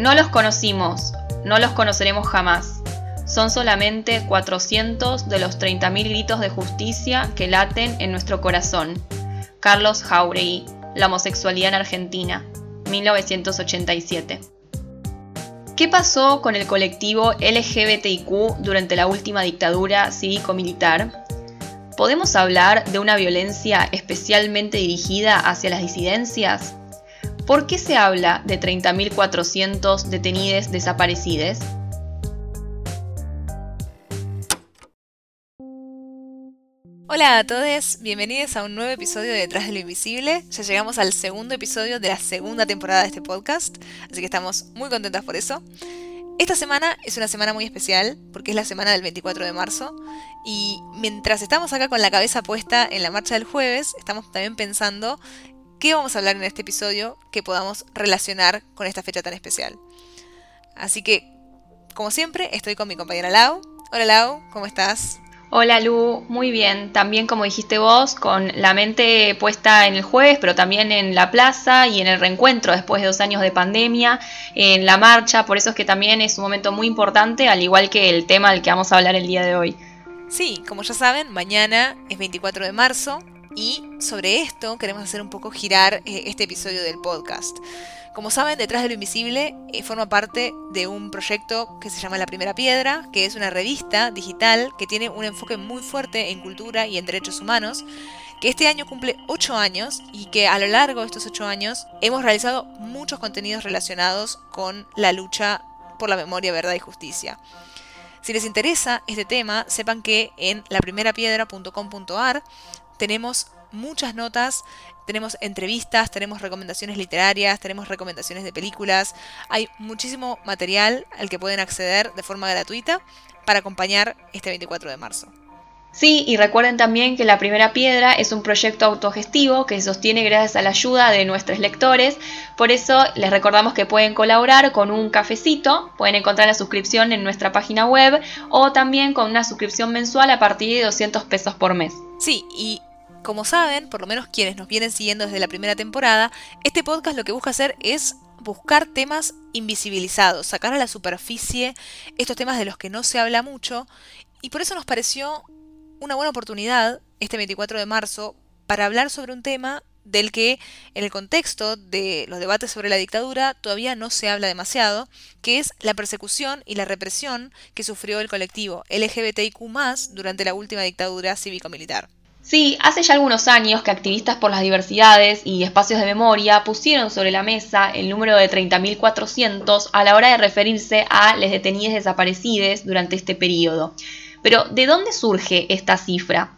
No los conocimos, no los conoceremos jamás. Son solamente 400 de los 30.000 gritos de justicia que laten en nuestro corazón. Carlos Jauregui, La homosexualidad en Argentina, 1987. ¿Qué pasó con el colectivo LGBTIQ durante la última dictadura cívico-militar? ¿Podemos hablar de una violencia especialmente dirigida hacia las disidencias? ¿Por qué se habla de 30.400 detenidos desaparecidos? Hola a todos, bienvenidos a un nuevo episodio de Detrás de lo Invisible. Ya llegamos al segundo episodio de la segunda temporada de este podcast, así que estamos muy contentas por eso. Esta semana es una semana muy especial porque es la semana del 24 de marzo y mientras estamos acá con la cabeza puesta en la marcha del jueves, estamos también pensando qué vamos a hablar en este episodio que podamos relacionar con esta fecha tan especial. Así que, como siempre, estoy con mi compañera Lau. Hola Lau, ¿cómo estás? Hola Lu, muy bien. También como dijiste vos, con la mente puesta en el jueves, pero también en la plaza y en el reencuentro después de dos años de pandemia, en la marcha. Por eso es que también es un momento muy importante, al igual que el tema del que vamos a hablar el día de hoy. Sí, como ya saben, mañana es 24 de marzo, y sobre esto queremos hacer un poco girar eh, este episodio del podcast. Como saben, Detrás de lo Invisible eh, forma parte de un proyecto que se llama La Primera Piedra, que es una revista digital que tiene un enfoque muy fuerte en cultura y en derechos humanos, que este año cumple 8 años y que a lo largo de estos 8 años hemos realizado muchos contenidos relacionados con la lucha por la memoria, verdad y justicia. Si les interesa este tema, sepan que en laprimerapiedra.com.ar tenemos muchas notas, tenemos entrevistas, tenemos recomendaciones literarias, tenemos recomendaciones de películas, hay muchísimo material al que pueden acceder de forma gratuita para acompañar este 24 de marzo. Sí, y recuerden también que La Primera Piedra es un proyecto autogestivo que se sostiene gracias a la ayuda de nuestros lectores, por eso les recordamos que pueden colaborar con un cafecito, pueden encontrar la suscripción en nuestra página web o también con una suscripción mensual a partir de 200 pesos por mes. Sí, y como saben, por lo menos quienes nos vienen siguiendo desde la primera temporada, este podcast lo que busca hacer es buscar temas invisibilizados, sacar a la superficie estos temas de los que no se habla mucho, y por eso nos pareció una buena oportunidad este 24 de marzo para hablar sobre un tema del que en el contexto de los debates sobre la dictadura todavía no se habla demasiado, que es la persecución y la represión que sufrió el colectivo LGBTIQ durante la última dictadura cívico-militar. Sí, hace ya algunos años que activistas por las diversidades y espacios de memoria pusieron sobre la mesa el número de 30.400 a la hora de referirse a les detenidos desaparecidos durante este periodo. Pero, ¿de dónde surge esta cifra?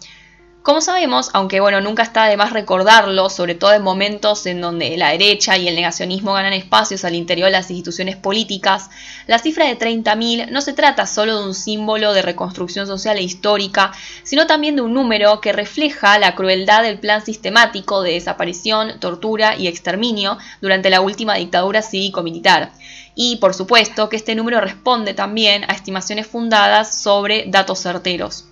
Como sabemos, aunque bueno, nunca está de más recordarlo, sobre todo en momentos en donde la derecha y el negacionismo ganan espacios al interior de las instituciones políticas, la cifra de 30.000 no se trata solo de un símbolo de reconstrucción social e histórica, sino también de un número que refleja la crueldad del plan sistemático de desaparición, tortura y exterminio durante la última dictadura cívico-militar. Y por supuesto que este número responde también a estimaciones fundadas sobre datos certeros.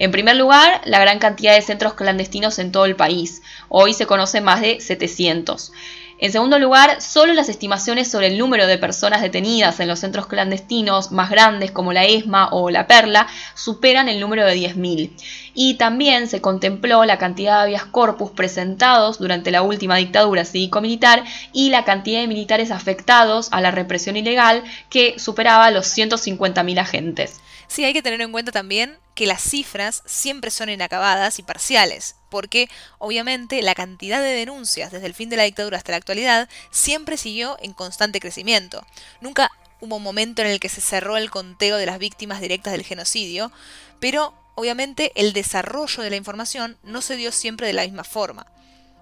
En primer lugar, la gran cantidad de centros clandestinos en todo el país. Hoy se conocen más de 700. En segundo lugar, solo las estimaciones sobre el número de personas detenidas en los centros clandestinos más grandes como la ESMA o la Perla superan el número de 10.000. Y también se contempló la cantidad de habeas corpus presentados durante la última dictadura cívico-militar y la cantidad de militares afectados a la represión ilegal que superaba los 150.000 agentes. Sí, hay que tener en cuenta también que las cifras siempre son inacabadas y parciales, porque obviamente la cantidad de denuncias desde el fin de la dictadura hasta la actualidad siempre siguió en constante crecimiento. Nunca hubo un momento en el que se cerró el conteo de las víctimas directas del genocidio, pero obviamente el desarrollo de la información no se dio siempre de la misma forma.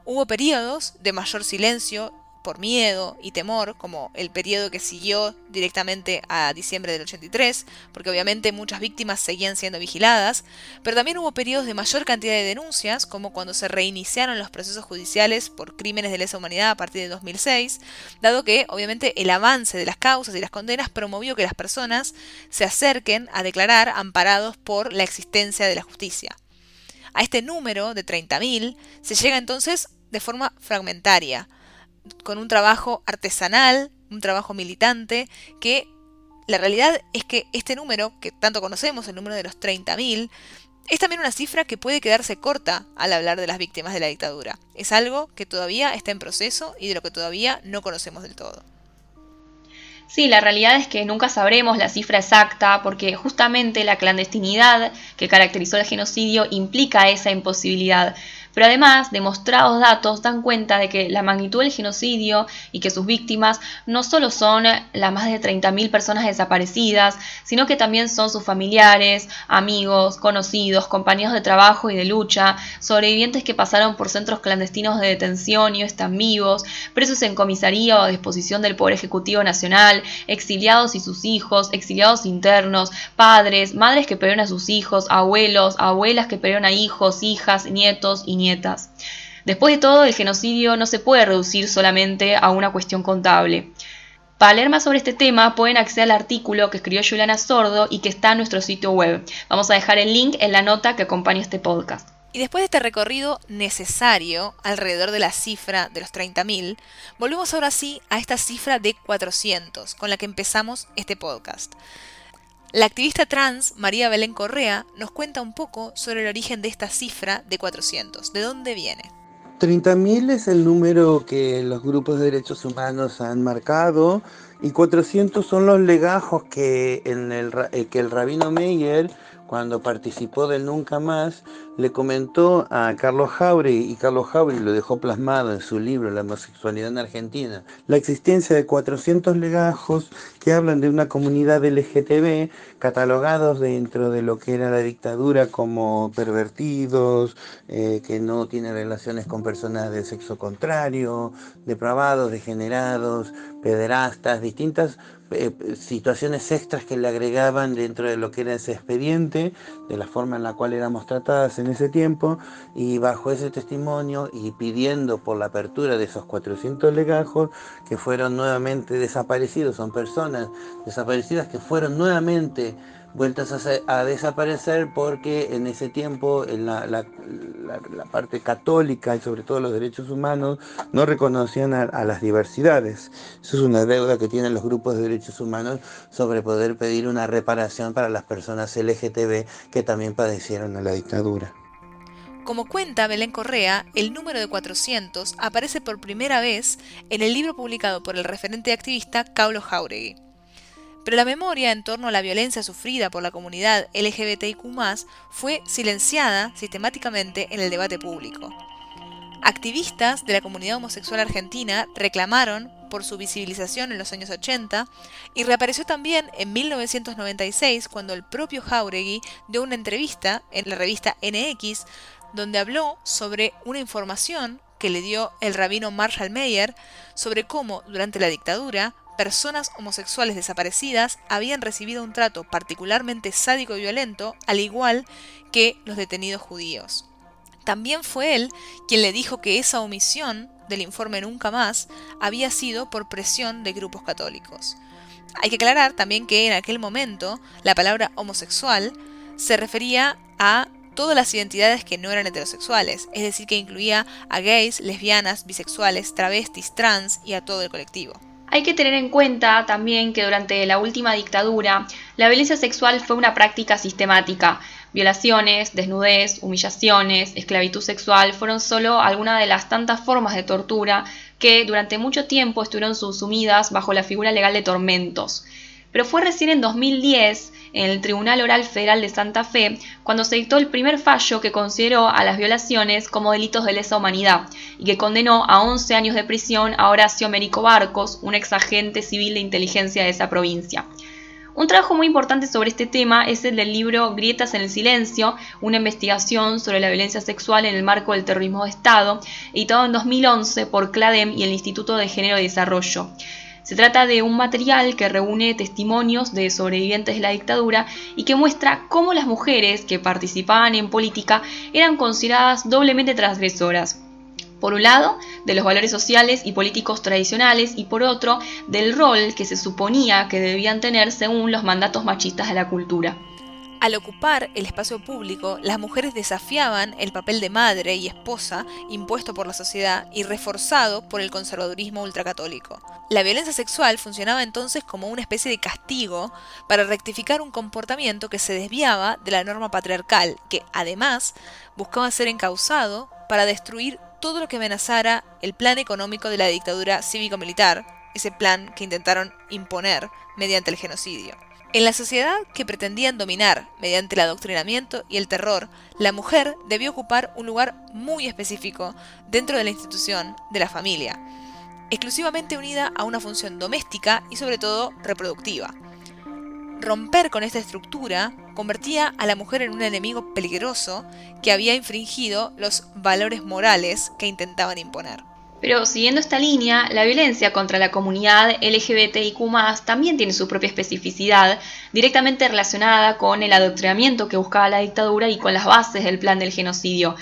Hubo periodos de mayor silencio por miedo y temor, como el periodo que siguió directamente a diciembre del 83, porque obviamente muchas víctimas seguían siendo vigiladas, pero también hubo periodos de mayor cantidad de denuncias, como cuando se reiniciaron los procesos judiciales por crímenes de lesa humanidad a partir de 2006, dado que obviamente el avance de las causas y las condenas promovió que las personas se acerquen a declarar amparados por la existencia de la justicia. A este número de 30.000 se llega entonces de forma fragmentaria, con un trabajo artesanal, un trabajo militante, que la realidad es que este número, que tanto conocemos, el número de los 30.000, es también una cifra que puede quedarse corta al hablar de las víctimas de la dictadura. Es algo que todavía está en proceso y de lo que todavía no conocemos del todo. Sí, la realidad es que nunca sabremos la cifra exacta porque justamente la clandestinidad que caracterizó el genocidio implica esa imposibilidad. Pero además, demostrados datos dan cuenta de que la magnitud del genocidio y que sus víctimas no solo son las más de 30.000 personas desaparecidas, sino que también son sus familiares, amigos, conocidos, compañeros de trabajo y de lucha, sobrevivientes que pasaron por centros clandestinos de detención y están vivos, presos en comisaría o a disposición del Poder Ejecutivo Nacional, exiliados y sus hijos, exiliados internos, padres, madres que perdieron a sus hijos, abuelos, abuelas que perdieron a hijos, hijas, nietos y nietos Después de todo, el genocidio no se puede reducir solamente a una cuestión contable. Para leer más sobre este tema pueden acceder al artículo que escribió Juliana Sordo y que está en nuestro sitio web. Vamos a dejar el link en la nota que acompaña este podcast. Y después de este recorrido necesario alrededor de la cifra de los 30.000, volvemos ahora sí a esta cifra de 400 con la que empezamos este podcast. La activista trans María Belén Correa nos cuenta un poco sobre el origen de esta cifra de 400, de dónde viene. 30.000 es el número que los grupos de derechos humanos han marcado y 400 son los legajos que, el, eh, que el rabino Meyer, cuando participó del Nunca Más, le comentó a Carlos Jauregui y Carlos Jauregui lo dejó plasmado en su libro La homosexualidad en Argentina, la existencia de 400 legajos que hablan de una comunidad LGTB catalogados dentro de lo que era la dictadura como pervertidos, eh, que no tienen relaciones con personas de sexo contrario, depravados, degenerados, pederastas, distintas eh, situaciones extras que le agregaban dentro de lo que era ese expediente, de la forma en la cual éramos tratadas en ese tiempo, y bajo ese testimonio y pidiendo por la apertura de esos 400 legajos que fueron nuevamente desaparecidos, son personas desaparecidas que fueron nuevamente vueltas a, desaparecer porque en ese tiempo en la, la, parte católica y sobre todo los derechos humanos no reconocían a, las diversidades. Eso es una deuda que tienen los grupos de derechos humanos sobre poder pedir una reparación para las personas LGTB que también padecieron a la dictadura. Como cuenta Belén Correa, el número de 400 aparece por primera vez en el libro publicado por el referente activista Carlos Jauregui. Pero la memoria en torno a la violencia sufrida por la comunidad LGBTIQ fue silenciada sistemáticamente en el debate público. Activistas de la comunidad homosexual argentina reclamaron por su visibilización en los años 80 y reapareció también en 1996 cuando el propio Jauregui dio una entrevista en la revista NX donde habló sobre una información que le dio el rabino Marshall Mayer sobre cómo durante la dictadura personas homosexuales desaparecidas habían recibido un trato particularmente sádico y violento, al igual que los detenidos judíos. También fue él quien le dijo que esa omisión del informe Nunca más había sido por presión de grupos católicos. Hay que aclarar también que en aquel momento la palabra homosexual se refería a todas las identidades que no eran heterosexuales, es decir, que incluía a gays, lesbianas, bisexuales, travestis, trans y a todo el colectivo. Hay que tener en cuenta también que durante la última dictadura la violencia sexual fue una práctica sistemática. Violaciones, desnudez, humillaciones, esclavitud sexual fueron solo algunas de las tantas formas de tortura que durante mucho tiempo estuvieron subsumidas bajo la figura legal de tormentos. Pero fue recién en 2010 en el Tribunal Oral Federal de Santa Fe cuando se dictó el primer fallo que consideró a las violaciones como delitos de lesa humanidad y que condenó a 11 años de prisión a Horacio Mérico Barcos, un ex agente civil de inteligencia de esa provincia. Un trabajo muy importante sobre este tema es el del libro Grietas en el Silencio, una investigación sobre la violencia sexual en el marco del terrorismo de Estado, editado en 2011 por CLADEM y el Instituto de Género y Desarrollo. Se trata de un material que reúne testimonios de sobrevivientes de la dictadura y que muestra cómo las mujeres que participaban en política eran consideradas doblemente transgresoras por un lado, de los valores sociales y políticos tradicionales y por otro, del rol que se suponía que debían tener según los mandatos machistas de la cultura. Al ocupar el espacio público, las mujeres desafiaban el papel de madre y esposa impuesto por la sociedad y reforzado por el conservadurismo ultracatólico. La violencia sexual funcionaba entonces como una especie de castigo para rectificar un comportamiento que se desviaba de la norma patriarcal, que además buscaba ser encausado para destruir todo lo que amenazara el plan económico de la dictadura cívico-militar, ese plan que intentaron imponer mediante el genocidio. En la sociedad que pretendían dominar mediante el adoctrinamiento y el terror, la mujer debió ocupar un lugar muy específico dentro de la institución de la familia, exclusivamente unida a una función doméstica y sobre todo reproductiva. Romper con esta estructura convertía a la mujer en un enemigo peligroso que había infringido los valores morales que intentaban imponer. Pero siguiendo esta línea, la violencia contra la comunidad LGBTIQ también tiene su propia especificidad, directamente relacionada con el adoctrinamiento que buscaba la dictadura y con las bases del plan del genocidio.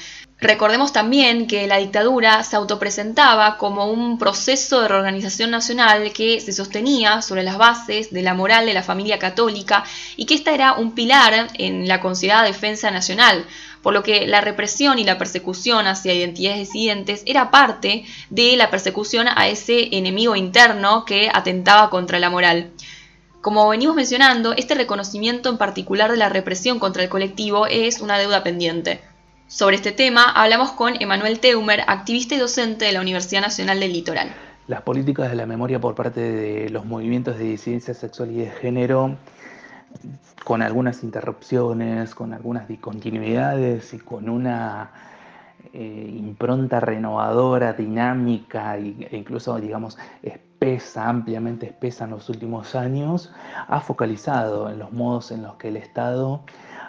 Recordemos también que la dictadura se autopresentaba como un proceso de reorganización nacional que se sostenía sobre las bases de la moral de la familia católica y que esta era un pilar en la considerada defensa nacional, por lo que la represión y la persecución hacia identidades disidentes era parte de la persecución a ese enemigo interno que atentaba contra la moral. Como venimos mencionando, este reconocimiento en particular de la represión contra el colectivo es una deuda pendiente. Sobre este tema hablamos con Emanuel Teumer, activista y docente de la Universidad Nacional del Litoral. Las políticas de la memoria por parte de los movimientos de disidencia sexual y de género, con algunas interrupciones, con algunas discontinuidades y con una eh, impronta renovadora, dinámica e incluso, digamos, espesa, ampliamente espesa en los últimos años, ha focalizado en los modos en los que el Estado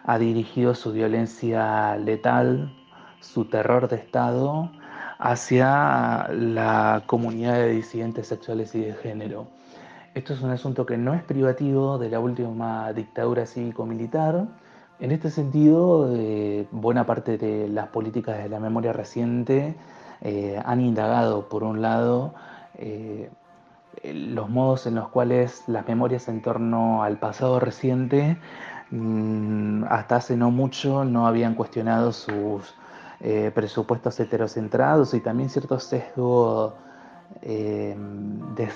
ha dirigido su violencia letal, su terror de Estado hacia la comunidad de disidentes sexuales y de género. Esto es un asunto que no es privativo de la última dictadura cívico-militar. En este sentido, eh, buena parte de las políticas de la memoria reciente eh, han indagado, por un lado, eh, los modos en los cuales las memorias en torno al pasado reciente hasta hace no mucho no habían cuestionado sus eh, presupuestos heterocentrados y también cierto sesgo eh, de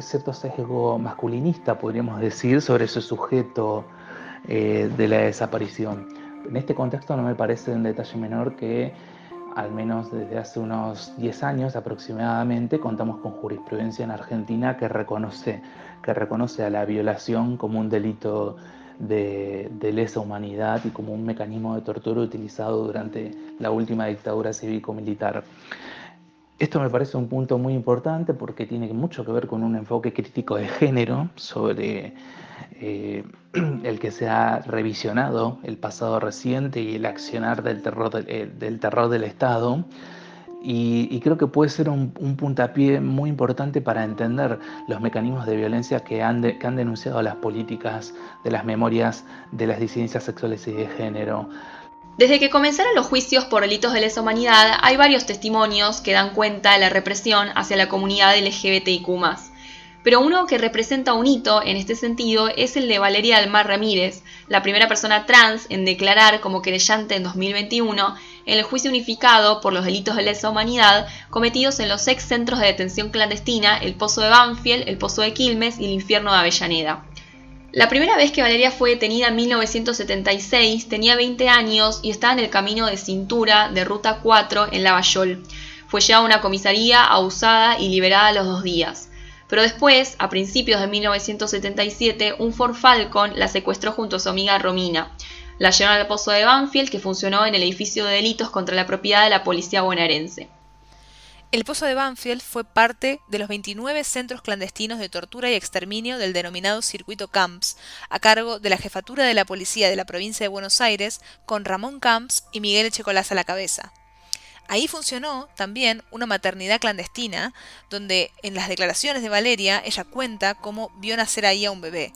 cierto sesgo masculinista, podríamos decir, sobre ese sujeto eh, de la desaparición. En este contexto no me parece un detalle menor que al menos desde hace unos 10 años aproximadamente, contamos con jurisprudencia en Argentina que reconoce, que reconoce a la violación como un delito de, lesa humanidad y como un mecanismo de tortura utilizado durante la última dictadura cívico-militar. Esto me parece un punto muy importante porque tiene mucho que ver con un enfoque crítico de género sobre eh, el que se ha revisionado el pasado reciente y el accionar del terror, eh, del terror del Estado y, creo que puede ser un, puntapié muy importante para entender los mecanismos de violencia que han, que han denunciado las políticas de las memorias de las disidencias sexuales y de género. Desde que comenzaron los juicios por delitos de lesa humanidad, hay varios testimonios que dan cuenta de la represión hacia la comunidad LGBTIQ. Pero uno que representa un hito en este sentido es el de Valeria Almar Ramírez, la primera persona trans en declarar como querellante en 2021 en el juicio unificado por los delitos de lesa humanidad cometidos en los ex centros de detención clandestina, el Pozo de Banfield, el Pozo de Quilmes y el Infierno de Avellaneda. La primera vez que Valeria fue detenida en 1976 tenía 20 años y estaba en el camino de cintura de Ruta 4 en Lavallol. Fue llevada a una comisaría, abusada y liberada a los dos días. Pero después, a principios de 1977, un Ford Falcon la secuestró junto a su amiga Romina. La llevaron al pozo de Banfield, que funcionó en el edificio de delitos contra la propiedad de la policía bonaerense. El Pozo de Banfield fue parte de los 29 centros clandestinos de tortura y exterminio del denominado Circuito Camps, a cargo de la jefatura de la policía de la provincia de Buenos Aires, con Ramón Camps y Miguel Echecolás a la cabeza. Ahí funcionó también una maternidad clandestina, donde en las declaraciones de Valeria ella cuenta cómo vio nacer ahí a un bebé.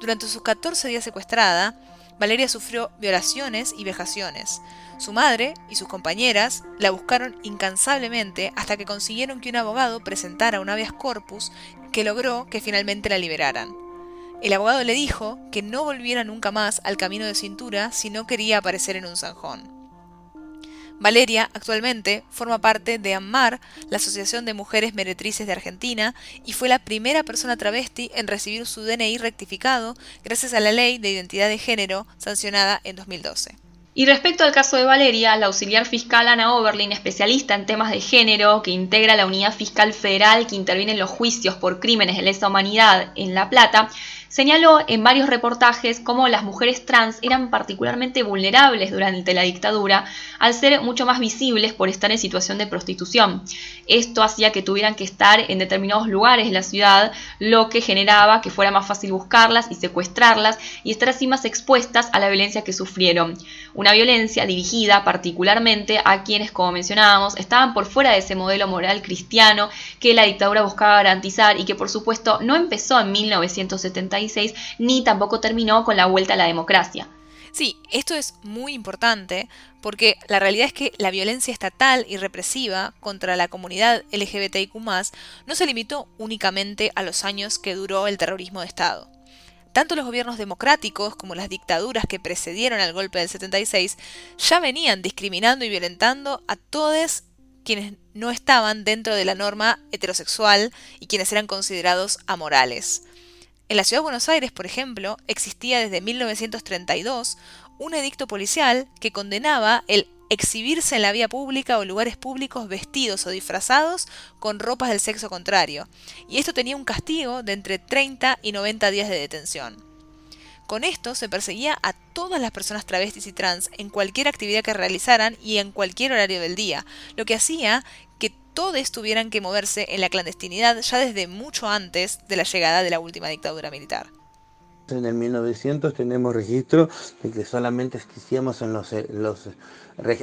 Durante sus 14 días secuestrada, Valeria sufrió violaciones y vejaciones. Su madre y sus compañeras la buscaron incansablemente hasta que consiguieron que un abogado presentara un habeas corpus que logró que finalmente la liberaran. El abogado le dijo que no volviera nunca más al camino de cintura si no quería aparecer en un zanjón. Valeria actualmente forma parte de AMMAR, la Asociación de Mujeres Meretrices de Argentina, y fue la primera persona travesti en recibir su DNI rectificado gracias a la Ley de Identidad de Género sancionada en 2012. Y respecto al caso de Valeria, la auxiliar fiscal Ana Oberlin, especialista en temas de género, que integra la unidad fiscal federal que interviene en los juicios por crímenes de lesa humanidad en La Plata, señaló en varios reportajes cómo las mujeres trans eran particularmente vulnerables durante la dictadura al ser mucho más visibles por estar en situación de prostitución. Esto hacía que tuvieran que estar en determinados lugares de la ciudad, lo que generaba que fuera más fácil buscarlas y secuestrarlas y estar así más expuestas a la violencia que sufrieron. Una violencia dirigida particularmente a quienes, como mencionábamos, estaban por fuera de ese modelo moral cristiano que la dictadura buscaba garantizar y que por supuesto no empezó en 1970 ni tampoco terminó con la vuelta a la democracia. Sí, esto es muy importante porque la realidad es que la violencia estatal y represiva contra la comunidad LGBTIQ no se limitó únicamente a los años que duró el terrorismo de Estado. Tanto los gobiernos democráticos como las dictaduras que precedieron al golpe del 76 ya venían discriminando y violentando a todos quienes no estaban dentro de la norma heterosexual y quienes eran considerados amorales. En la ciudad de Buenos Aires, por ejemplo, existía desde 1932 un edicto policial que condenaba el exhibirse en la vía pública o lugares públicos vestidos o disfrazados con ropas del sexo contrario, y esto tenía un castigo de entre 30 y 90 días de detención. Con esto se perseguía a todas las personas travestis y trans en cualquier actividad que realizaran y en cualquier horario del día, lo que hacía todos tuvieran que moverse en la clandestinidad ya desde mucho antes de la llegada de la última dictadura militar. En el 1900 tenemos registro de que solamente existíamos en los, los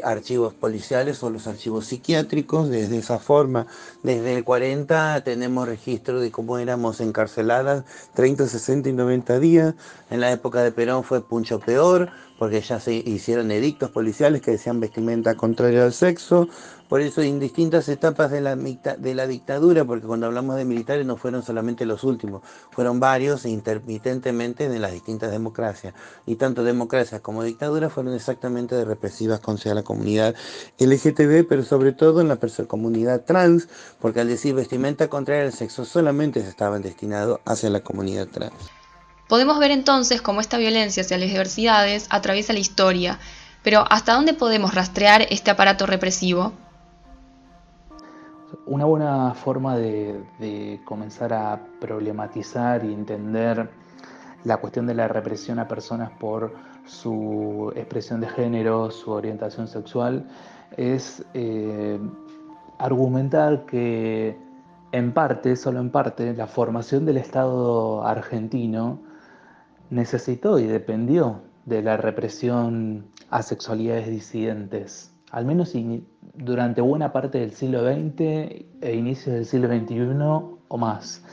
archivos policiales o los archivos psiquiátricos. Desde esa forma, desde el 40 tenemos registro de cómo éramos encarceladas 30, 60 y 90 días. En la época de Perón fue mucho peor porque ya se hicieron edictos policiales que decían vestimenta contraria al sexo. Por eso en distintas etapas de la, de la dictadura, porque cuando hablamos de militares no fueron solamente los últimos, fueron varios e intermitentemente de las distintas democracias. Y tanto democracias como dictaduras fueron exactamente de represivas contra la comunidad LGTB, pero sobre todo en la comunidad trans, porque al decir vestimenta contraria al sexo solamente se estaban destinados hacia la comunidad trans. Podemos ver entonces cómo esta violencia hacia las diversidades atraviesa la historia, pero ¿hasta dónde podemos rastrear este aparato represivo? Una buena forma de, comenzar a problematizar y entender la cuestión de la represión a personas por su expresión de género, su orientación sexual, es eh, argumentar que en parte, solo en parte, la formación del Estado argentino necesitó y dependió de la represión a sexualidades disidentes, al menos durante buena parte del siglo XX e inicios del siglo XXI o más.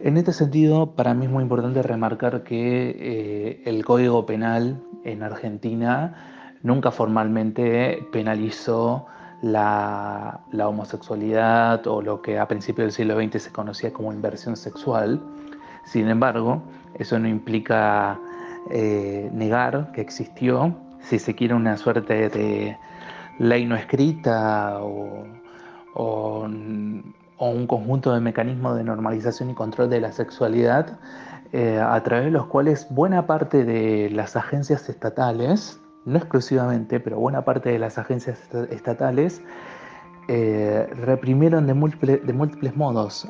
En este sentido, para mí es muy importante remarcar que eh, el Código Penal en Argentina nunca formalmente penalizó la, la, homosexualidad o lo que a principios del siglo XX se conocía como inversión sexual. Sin embargo, eso no implica eh, negar que existió, si se quiere, una suerte de ley no escrita o, un conjunto de mecanismos de normalización y control de la sexualidad, eh, a través de los cuales buena parte de las agencias estatales, no exclusivamente, pero buena parte de las agencias estatales, eh, reprimieron de, de múltiples modos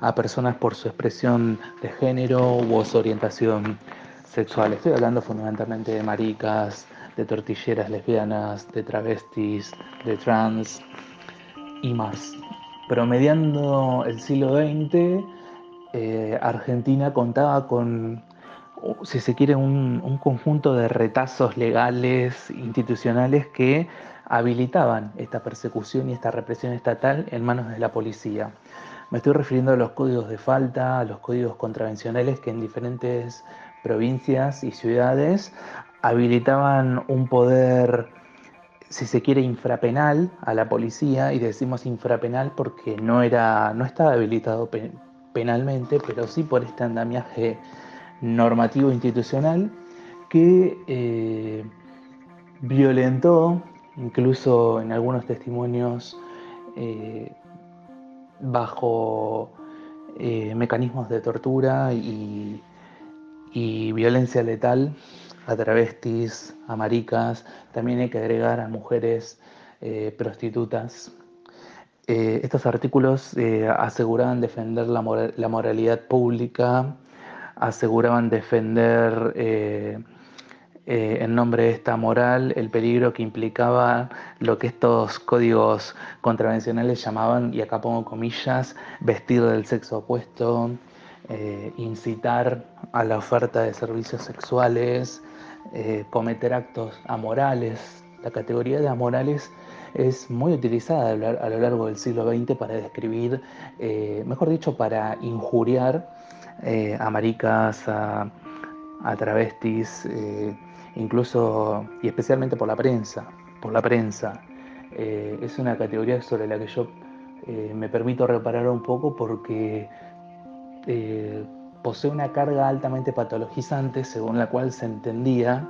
a personas por su expresión de género u su orientación sexual. Estoy hablando fundamentalmente de maricas, de tortilleras lesbianas, de travestis, de trans. y más. Promediando el siglo XX, eh, Argentina contaba con, si se quiere, un, conjunto de retazos legales, institucionales que habilitaban esta persecución y esta represión estatal en manos de la policía. Me estoy refiriendo a los códigos de falta, a los códigos contravencionales que en diferentes provincias y ciudades habilitaban un poder si se quiere, infrapenal a la policía, y decimos infrapenal porque no, era, no estaba habilitado penalmente, pero sí por este andamiaje normativo institucional que eh, violentó, incluso en algunos testimonios, eh, bajo eh, mecanismos de tortura y, y violencia letal, a travestis, a maricas, también hay que agregar a mujeres eh, prostitutas. Eh, estos artículos eh, aseguraban defender la, moralidad pública, aseguraban defender en nombre de esta moral el peligro que implicaba lo que estos códigos contravencionales llamaban, y acá pongo comillas, vestir del sexo opuesto, incitar a la oferta de servicios sexuales, eh, cometer actos amorales. La categoría de amorales es muy utilizada a lo largo del siglo XX para describir, eh, mejor dicho, para injuriar eh, a maricas, a, travestis, incluso y especialmente por la prensa. Por la prensa. es una categoría sobre la que yo me permito reparar un poco porque posee una carga altamente patologizante según la cual se entendía,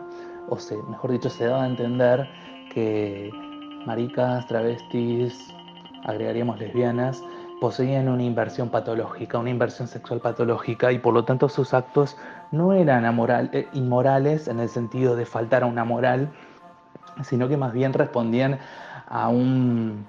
o mejor dicho, se daba a entender que maricas, travestis, agregaríamos lesbianas, poseían una inversión patológica, una inversión sexual patológica y por lo tanto sus actos no eran eh, inmorales en el sentido de faltar a una moral, sino que más bien respondían a un,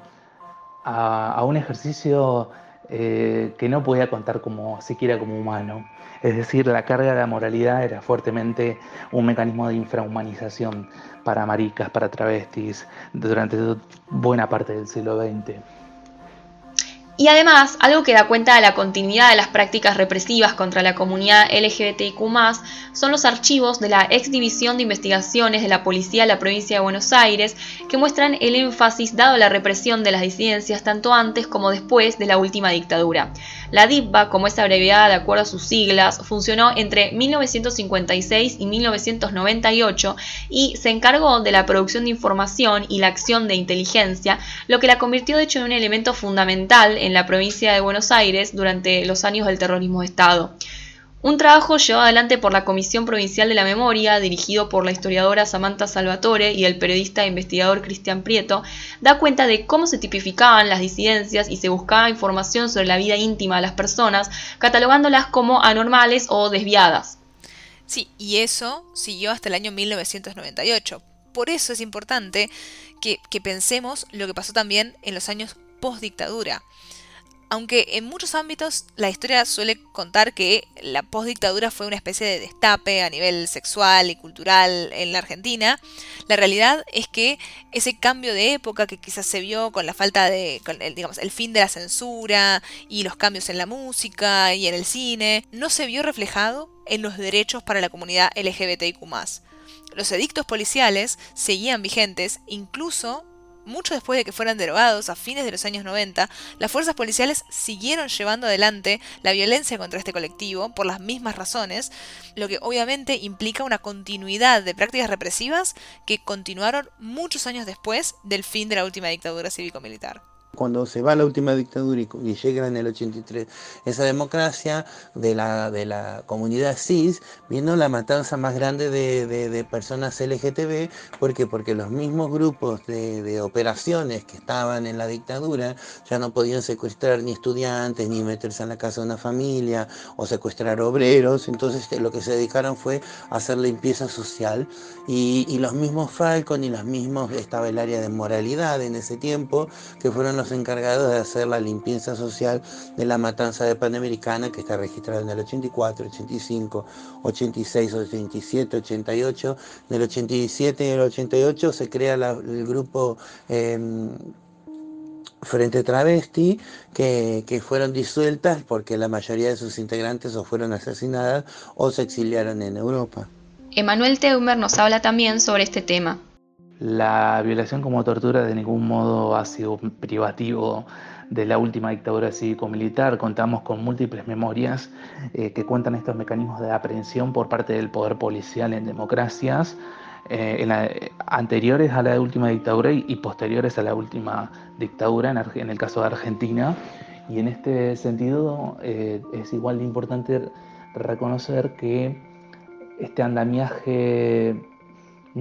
a un ejercicio eh, que no podía contar como siquiera como humano. Es decir, la carga de la moralidad era fuertemente un mecanismo de infrahumanización para maricas, para travestis, durante buena parte del siglo XX. Y además, algo que da cuenta de la continuidad de las prácticas represivas contra la comunidad LGBTIQ, son los archivos de la ex división de investigaciones de la Policía de la Provincia de Buenos Aires, que muestran el énfasis dado a la represión de las disidencias tanto antes como después de la última dictadura. La DIPBA, como es abreviada de acuerdo a sus siglas, funcionó entre 1956 y 1998 y se encargó de la producción de información y la acción de inteligencia, lo que la convirtió de hecho en un elemento fundamental en la provincia de Buenos Aires durante los años del terrorismo de Estado. Un trabajo llevado adelante por la Comisión Provincial de la Memoria, dirigido por la historiadora Samantha Salvatore y el periodista e investigador Cristian Prieto, da cuenta de cómo se tipificaban las disidencias y se buscaba información sobre la vida íntima de las personas, catalogándolas como anormales o desviadas. Sí, y eso siguió hasta el año 1998. Por eso es importante que, que pensemos lo que pasó también en los años post dictadura. Aunque en muchos ámbitos la historia suele contar que la postdictadura fue una especie de destape a nivel sexual y cultural en la Argentina, la realidad es que ese cambio de época que quizás se vio con la falta de, el, digamos, el fin de la censura y los cambios en la música y en el cine, no se vio reflejado en los derechos para la comunidad LGBTIQ. Los edictos policiales seguían vigentes incluso mucho después de que fueran derogados a fines de los años 90, las fuerzas policiales siguieron llevando adelante la violencia contra este colectivo por las mismas razones, lo que obviamente implica una continuidad de prácticas represivas que continuaron muchos años después del fin de la última dictadura cívico-militar cuando se va la última dictadura y, llega en el 83 esa democracia de la, de la comunidad cis, viendo la matanza más grande de, personas LGTB, ¿por Porque los mismos grupos de, operaciones que estaban en la dictadura ya no podían secuestrar ni estudiantes, ni meterse en la casa de una familia, o secuestrar obreros, entonces lo que se dedicaron fue a hacer limpieza social, y, y los mismos Falcon y los mismos, estaba el área de moralidad en ese tiempo, que fueron los encargados de hacer la limpieza social de la matanza de Panamericana que está registrada en el 84, 85, 86, 87, 88. En el 87 y el 88 se crea el grupo... Em, Frente Travesti, que, que, fueron disueltas porque la mayoría de sus integrantes o fueron asesinadas o se exiliaron en Europa. Emanuel Teumer nos habla también sobre este tema. La violación como tortura de ningún modo ha sido privativo de la última dictadura cívico-militar. Contamos con múltiples memorias eh, que cuentan estos mecanismos de aprehensión por parte del poder policial en democracias eh, anteriores a la última dictadura y, posteriores a la última dictadura, en, el caso de Argentina. Y en este sentido eh, es igual de importante reconocer que este andamiaje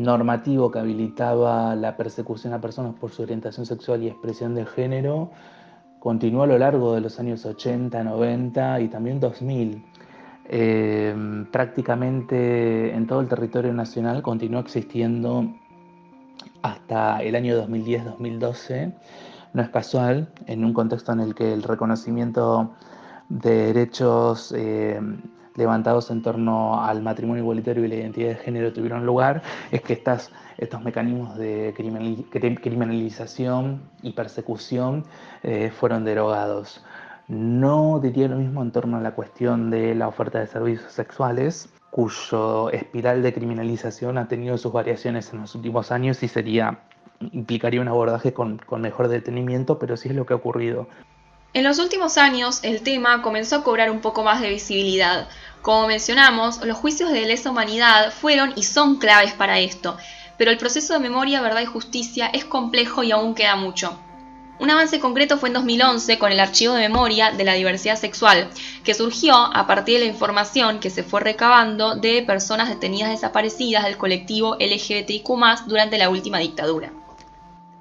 normativo que habilitaba la persecución a personas por su orientación sexual y expresión de género continuó a lo largo de los años 80, 90 y también 2000. Em, prácticamente en todo el territorio nacional continuó existiendo hasta el año 2010-2012. No es casual, en un contexto en el que el reconocimiento de derechos em, levantados en torno al matrimonio igualitario y la identidad de género tuvieron lugar, es que estas, estos mecanismos de criminalización y persecución eh, fueron derogados. No diría lo mismo en torno a la cuestión de la oferta de servicios sexuales, cuyo espiral de criminalización ha tenido sus variaciones en los últimos años y sería implicaría un abordaje con, con mejor detenimiento, pero sí es lo que ha ocurrido. En los últimos años, el tema comenzó a cobrar un poco más de visibilidad. Como mencionamos, los juicios de lesa humanidad fueron y son claves para esto, pero el proceso de memoria, verdad y justicia es complejo y aún queda mucho. Un avance concreto fue en 2011 con el Archivo de Memoria de la Diversidad Sexual, que surgió a partir de la información que se fue recabando de personas detenidas desaparecidas del colectivo LGBTIQ durante la última dictadura.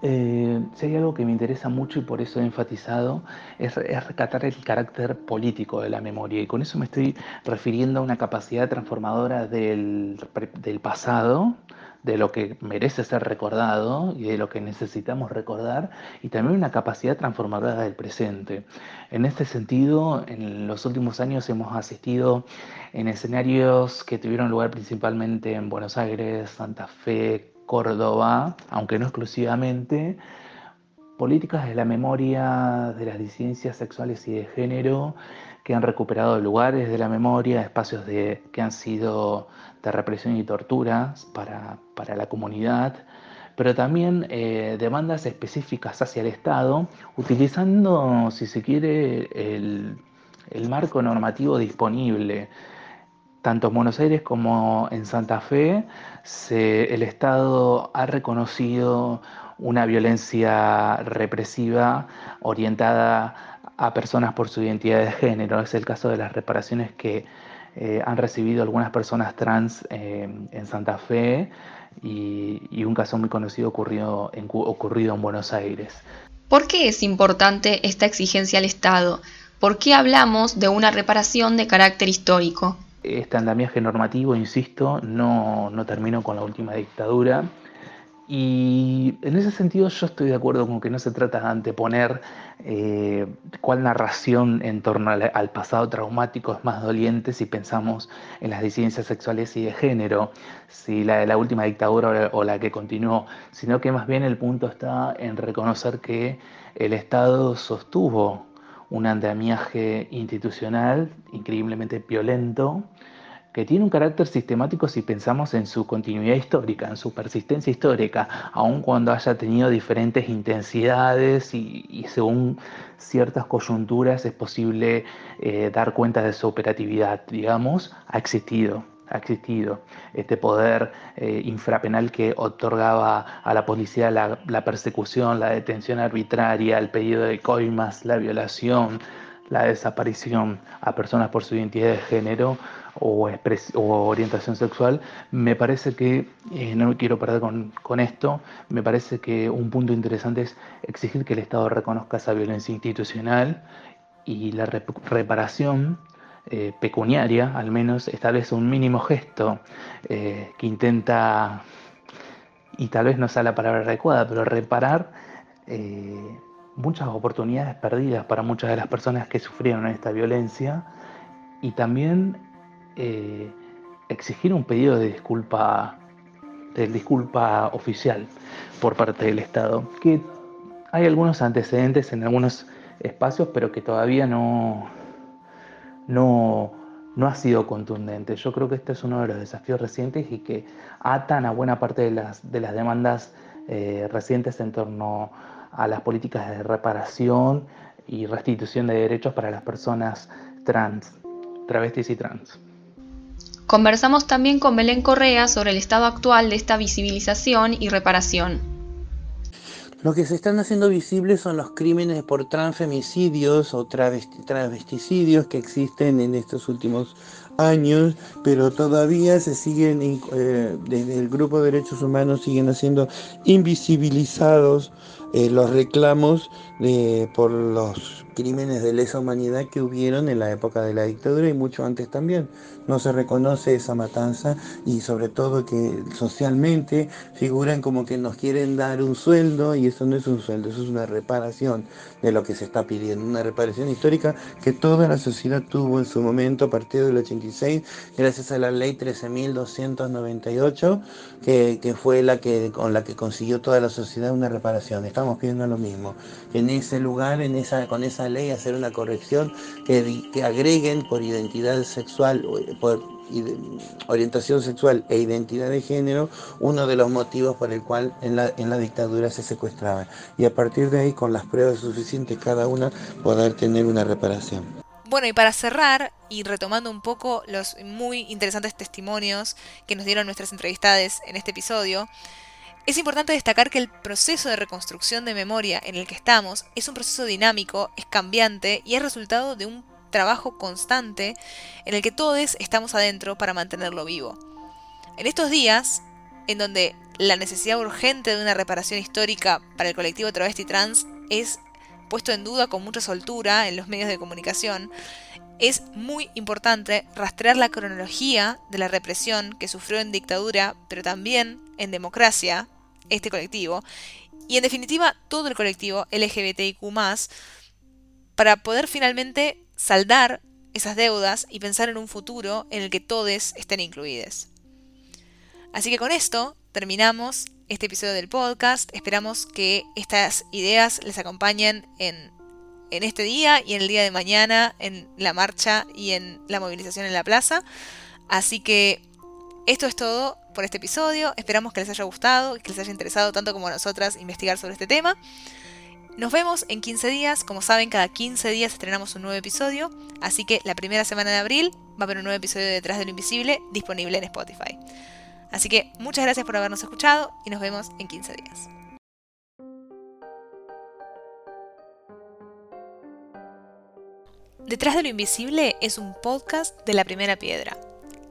Eh, si hay algo que me interesa mucho y por eso he enfatizado, es, es, recatar el carácter político de la memoria. Y con eso me estoy refiriendo a una capacidad transformadora del, del pasado, de lo que merece ser recordado y de lo que necesitamos recordar, y también una capacidad transformadora del presente. En este sentido, en los últimos años hemos asistido en escenarios que tuvieron lugar principalmente en Buenos Aires, Santa Fe, Córdoba, aunque no exclusivamente, políticas de la memoria de las disidencias sexuales y de género que han recuperado lugares de la memoria, espacios de, que han sido de represión y torturas para, la comunidad, pero también eh, demandas específicas hacia el Estado, utilizando, si se quiere, el, el marco normativo disponible tanto en Buenos Aires como en Santa Fe, el Estado ha reconocido una violencia represiva orientada a personas por su identidad de género. Es el caso de las reparaciones que eh, han recibido algunas personas trans eh, en Santa Fe y, un caso muy conocido ocurrido en, ocurrido en Buenos Aires. ¿Por qué es importante esta exigencia al Estado? ¿Por qué hablamos de una reparación de carácter histórico? Este andamiaje normativo, insisto, no, no terminó con la última dictadura. Y en ese sentido yo estoy de acuerdo con que no se trata de anteponer eh, cuál narración en torno al, pasado traumático es más doliente si pensamos en las disidencias sexuales y de género, si la de la última dictadura o la que continuó, sino que más bien el punto está en reconocer que el Estado sostuvo un andamiaje institucional increíblemente violento, que tiene un carácter sistemático si pensamos en su continuidad histórica, en su persistencia histórica, aun cuando haya tenido diferentes intensidades y, según ciertas coyunturas es posible eh, dar cuenta de su operatividad, digamos, ha existido ha existido. Este poder eh, infrapenal que otorgaba a la policía la, persecución, la detención arbitraria, el pedido de coimas, la violación, la desaparición a personas por su identidad de género o, orientación sexual, me parece que, eh, no me quiero perder con, con, esto, me parece que un punto interesante es exigir que el Estado reconozca esa violencia institucional y la reparación eh, pecuniaria, al menos establece un mínimo gesto eh, que intenta, y tal vez no sea la palabra adecuada, pero reparar eh, muchas oportunidades perdidas para muchas de las personas que sufrieron esta violencia y también exigir un pedido de disculpa, de disculpa oficial por parte del Estado, que hay algunos antecedentes en algunos espacios, pero que todavía no, no, no ha sido contundente. Yo creo que este es uno de los desafíos recientes y que atan a buena parte de las, de las demandas eh, recientes en torno a las políticas de reparación y restitución de derechos para las personas trans, travestis y trans. Conversamos también con Belén Correa sobre el estado actual de esta visibilización y reparación. Lo que se están haciendo visibles son los crímenes por transfemicidios o travesticidios que existen en estos últimos años, pero todavía se siguen, eh, desde el grupo de derechos humanos, siguen haciendo invisibilizados eh, los reclamos por los crímenes de lesa humanidad que hubieron en la época de la dictadura y mucho antes también. No se reconoce esa matanza y sobre todo que socialmente figuran como que nos quieren dar un sueldo y eso no es un sueldo, eso es una reparación de lo que se está pidiendo, una reparación histórica que toda la sociedad tuvo en su momento a partir del 86 gracias a la ley 13.298 que, fue la que con la que consiguió toda la sociedad una reparación. Estamos pidiendo lo mismo, en ese lugar, en esa, con esa ley hacer una corrección que, agreguen por identidad sexual, por orientación sexual e identidad de género, uno de los motivos por el cual en la, en la dictadura se secuestraba. Y a partir de ahí, con las pruebas suficientes cada una, poder tener una reparación. Bueno, y para cerrar, y retomando un poco los muy interesantes testimonios que nos dieron nuestras entrevistadas en este episodio, es importante destacar que el proceso de reconstrucción de memoria en el que estamos es un proceso dinámico, es cambiante y es resultado de un trabajo constante en el que todos estamos adentro para mantenerlo vivo. En estos días, en donde la necesidad urgente de una reparación histórica para el colectivo travesti trans es puesto en duda con mucha soltura en los medios de comunicación, es muy importante rastrear la cronología de la represión que sufrió en dictadura, pero también en democracia, este colectivo, y en definitiva todo el colectivo LGBTIQ para poder finalmente saldar esas deudas y pensar en un futuro en el que todos estén incluidos. Así que con esto terminamos este episodio del podcast. Esperamos que estas ideas les acompañen en, en este día y en el día de mañana en la marcha y en la movilización en la plaza. Así que esto es todo por este episodio. Esperamos que les haya gustado que les haya interesado tanto como a nosotras investigar sobre este tema. Nos vemos en 15 días. Como saben, cada 15 días estrenamos un nuevo episodio. Así que la primera semana de abril va a haber un nuevo episodio de Detrás de lo Invisible disponible en Spotify. Así que muchas gracias por habernos escuchado y nos vemos en 15 días. Detrás de lo Invisible es un podcast de la primera piedra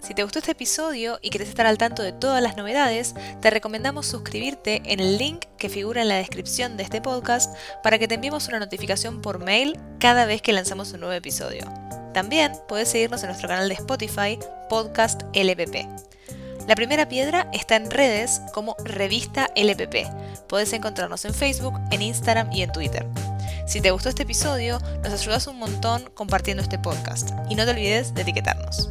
si te gustó este episodio y quieres estar al tanto de todas las novedades, te recomendamos suscribirte en el link que figura en la descripción de este podcast para que te enviemos una notificación por mail cada vez que lanzamos un nuevo episodio. También puedes seguirnos en nuestro canal de Spotify, Podcast LPP. La primera piedra está en redes como Revista LPP. Puedes encontrarnos en Facebook, en Instagram y en Twitter. Si te gustó este episodio, nos ayudas un montón compartiendo este podcast y no te olvides de etiquetarnos.